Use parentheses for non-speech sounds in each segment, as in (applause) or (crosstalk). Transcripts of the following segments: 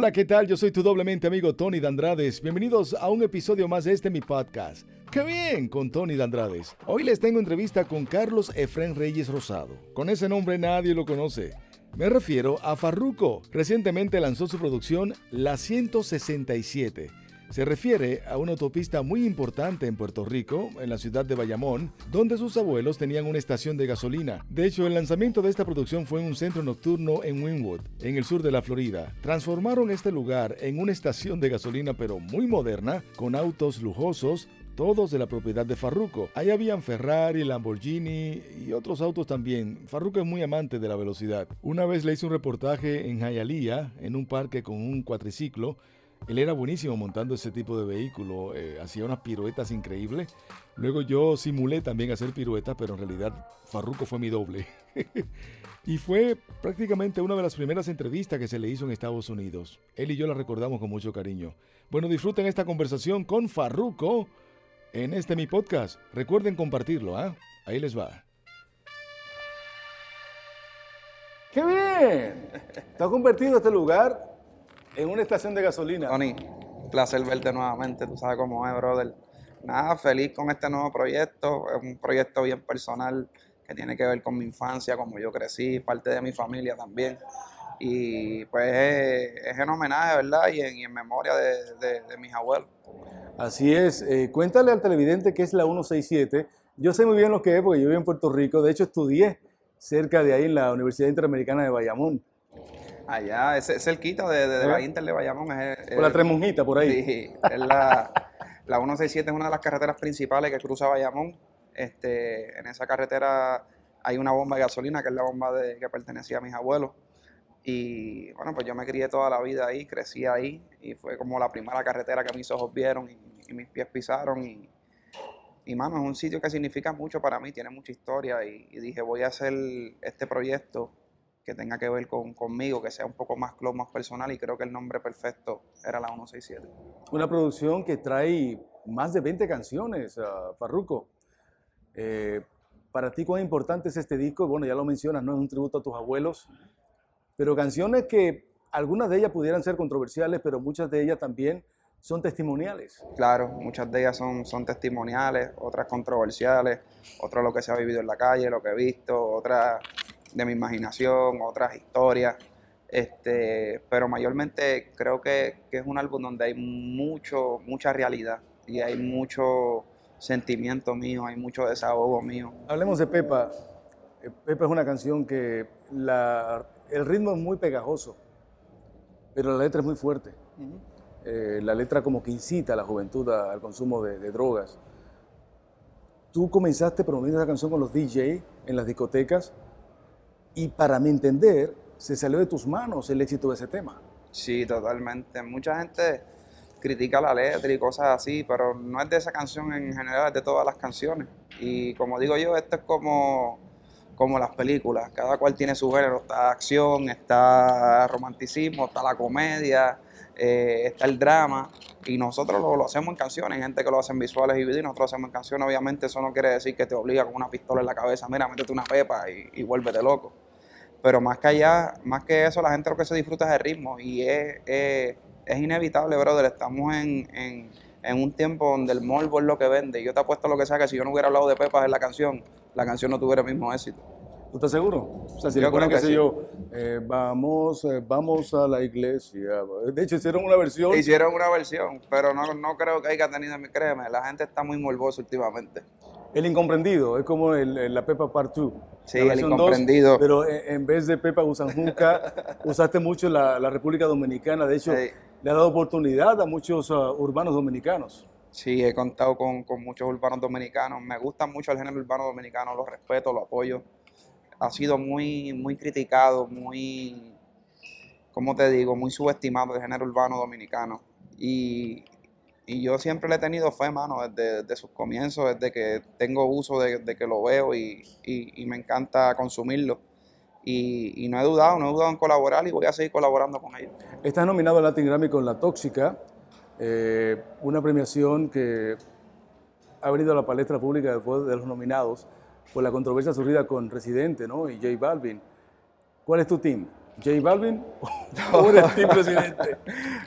Hola, ¿qué tal? Yo soy tu doblemente amigo Tony Dandrades. Bienvenidos a un episodio más de este mi podcast. ¡Qué bien! Con Tony Dandrades. Hoy les tengo entrevista con Carlos Efren Reyes Rosado. Con ese nombre nadie lo conoce. Me refiero a Farruco. Recientemente lanzó su producción La 167 se refiere a una autopista muy importante en Puerto Rico, en la ciudad de Bayamón, donde sus abuelos tenían una estación de gasolina. De hecho, el lanzamiento de esta producción fue en un centro nocturno en Wynwood, en el sur de la Florida. Transformaron este lugar en una estación de gasolina pero muy moderna, con autos lujosos, todos de la propiedad de Farruko. Ahí habían Ferrari, Lamborghini y otros autos también. Farruko es muy amante de la velocidad. Una vez le hice un reportaje en Hialeah, en un parque con un cuatriciclo, él era buenísimo montando ese tipo de vehículo, eh, hacía unas piruetas increíbles. Luego yo simulé también hacer piruetas, pero en realidad Farruco fue mi doble. (laughs) y fue prácticamente una de las primeras entrevistas que se le hizo en Estados Unidos. Él y yo la recordamos con mucho cariño. Bueno, disfruten esta conversación con Farruco en este mi podcast. Recuerden compartirlo, ¿ah? Ahí les va. ¡Qué bien! ¿Te has convertido este lugar en una estación de gasolina. Tony, placer verte nuevamente, tú sabes cómo es, brother. Nada, feliz con este nuevo proyecto, es un proyecto bien personal que tiene que ver con mi infancia, como yo crecí, parte de mi familia también. Y pues es, en homenaje, ¿verdad? Y en, memoria de, mis abuelos. Así es. Eh, cuéntale al televidente qué es la 167. Yo sé muy bien lo que es porque yo vivo en Puerto Rico. De hecho, estudié cerca de ahí en la Universidad Interamericana de Bayamón. Allá, es cerquita de, de, la Inter de Bayamón. Es, por la Tremonjita, por ahí. Sí, es la, la 167 es una de las carreteras principales que cruza Bayamón. Este, en esa carretera hay una bomba de gasolina, que es la bomba de, que pertenecía a mis abuelos. Y bueno, pues yo me crié toda la vida ahí, crecí ahí, y fue como la primera carretera que mis ojos vieron y, mis pies pisaron. Y, y mano, es un sitio que significa mucho para mí, tiene mucha historia. Y, y dije, voy a hacer este proyecto que tenga que ver con, conmigo, que sea un poco más close, más personal, y creo que el nombre perfecto era la 167. Una producción que trae más de 20 canciones, uh, Farruko. Eh, para ti, ¿cuán importante es este disco? Bueno, ya lo mencionas, no es un tributo a tus abuelos, pero canciones que algunas de ellas pudieran ser controversiales, pero muchas de ellas también son testimoniales. Claro, muchas de ellas son, son testimoniales, otras controversiales, otras lo que se ha vivido en la calle, lo que he visto, otras de mi imaginación, otras historias. Este, pero mayormente creo que, es un álbum donde hay mucho, mucha realidad y hay mucho sentimiento mío, hay mucho desahogo mío. Hablemos de Pepa. Eh, Pepa es una canción que la, el ritmo es muy pegajoso, pero la letra es muy fuerte. Eh, la letra como que incita a la juventud al consumo de, de drogas. Tú comenzaste promoviendo esa canción con los DJ en las discotecas y para mi entender, se salió de tus manos el éxito de ese tema. Sí, totalmente. Mucha gente critica la letra y cosas así, pero no es de esa canción en general, es de todas las canciones. Y como digo yo, esto es como, como las películas, cada cual tiene su género, está acción, está romanticismo, está la comedia, eh, está el drama, y nosotros lo, hacemos en canciones, hay gente que lo hace en visuales y videos, y nosotros hacemos en canciones, obviamente eso no quiere decir que te obliga con una pistola en la cabeza, mira, métete una pepa y, y vuélvete loco pero más que allá, más que eso, la gente lo que se disfruta es el ritmo y es, es, inevitable, brother. Estamos en, en, en, un tiempo donde el morbo es lo que vende. Yo te apuesto lo que sea que si yo no hubiera hablado de Pepas en la canción, la canción no tuviera el mismo éxito. ¿Tú estás seguro? O sea, si yo le que sé yo, eh, vamos, eh, vamos a la iglesia. De hecho, hicieron una versión. Hicieron una versión, pero no, no creo que haya tenido, créeme, la gente está muy morbosa últimamente. El incomprendido, es como el, la Pepa Part 2. Sí, el incomprendido. pero en, vez de Pepa Gusanjuca, (laughs) usaste mucho la, la, República Dominicana. De hecho, le ha dado oportunidad a muchos uh, urbanos dominicanos. Sí, he contado con, con, muchos urbanos dominicanos. Me gusta mucho el género urbano dominicano, lo respeto, lo apoyo. Ha sido muy, muy criticado, muy, ¿cómo te digo? Muy subestimado el género urbano dominicano. Y, y yo siempre le he tenido fe, mano, desde, sus comienzos, desde que tengo uso de, que lo veo y, me encanta consumirlo. Y, no he dudado, no he dudado en colaborar y voy a seguir colaborando con ellos. Estás nominado al Latin Grammy con La Tóxica, eh, una premiación que ha venido a la palestra pública después de los nominados por la controversia surgida con Residente ¿no? y J Balvin. ¿Cuál es tu team? J Balvin o eres Team Presidente?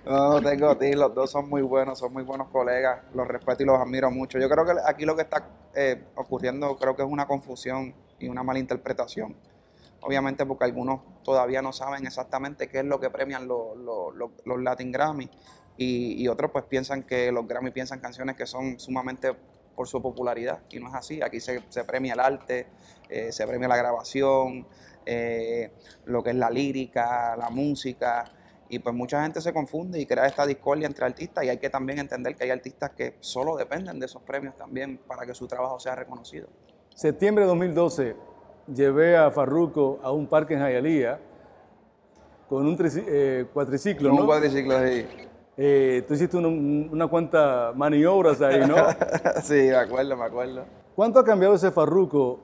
No, tengo ti, los dos son muy buenos, son muy buenos colegas, los respeto y los admiro mucho. Yo creo que aquí lo que está eh, ocurriendo creo que es una confusión y una mala interpretación. Obviamente porque algunos todavía no saben exactamente qué es lo que premian los, los, Latin Grammy y, otros pues piensan que los Grammy piensan canciones que son sumamente por su popularidad y no es así. Aquí se, premia el arte, eh, se premia la grabación, eh, lo que es la lírica, la música. Y pues mucha gente se confunde y crea esta discordia entre artistas y hay que también entender que hay artistas que solo dependen de esos premios también para que su trabajo sea reconocido. Septiembre de 2012 llevé a Farruco a un parque en Jayalía con un eh, cuatriciclo, Un cuatriciclo, sí. Eh, tú hiciste una cuanta maniobras ahí, ¿no? (laughs) sí, me acuerdo, me acuerdo. ¿Cuánto ha cambiado ese Farruco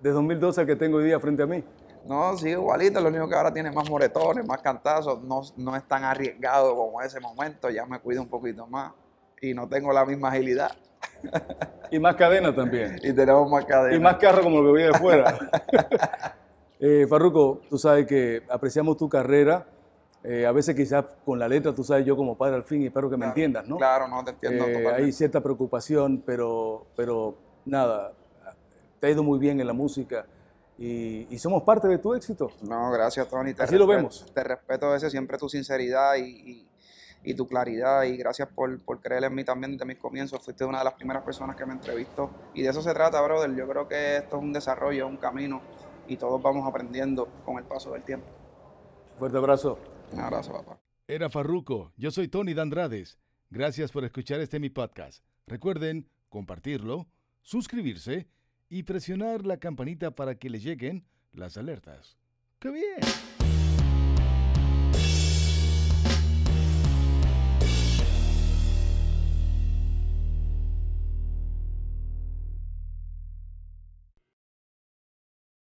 de 2012 al que tengo hoy día frente a mí? No, sigue igualito, lo único que ahora tiene más moretones, más cantazos, no, no es tan arriesgado como ese momento, ya me cuido un poquito más y no tengo la misma agilidad. Y más cadena también. Y tenemos más cadena. Y más carro como lo que vi de fuera. (laughs) eh, Farruco, tú sabes que apreciamos tu carrera. Eh, a veces quizás con la letra, tú sabes, yo como padre al fin, y espero que me entiendas, ¿no? Claro, no, te entiendo. Eh, hay cierta preocupación, pero, pero nada, te ha ido muy bien en la música y, somos parte de tu éxito. No, gracias, Tony. Así lo vemos. Te respeto ese, siempre tu sinceridad y, tu claridad y gracias por, por, creer en mí también desde mis comienzos. Fuiste una de las primeras personas que me entrevistó y de eso se trata, brother. Yo creo que esto es un desarrollo, un camino y todos vamos aprendiendo con el paso del tiempo. Fuerte abrazo. Un abrazo, papá. Era Farruco. Yo soy Tony Dandrades. Gracias por escuchar este mi podcast. Recuerden compartirlo, suscribirse y presionar la campanita para que les lleguen las alertas. ¡Qué bien!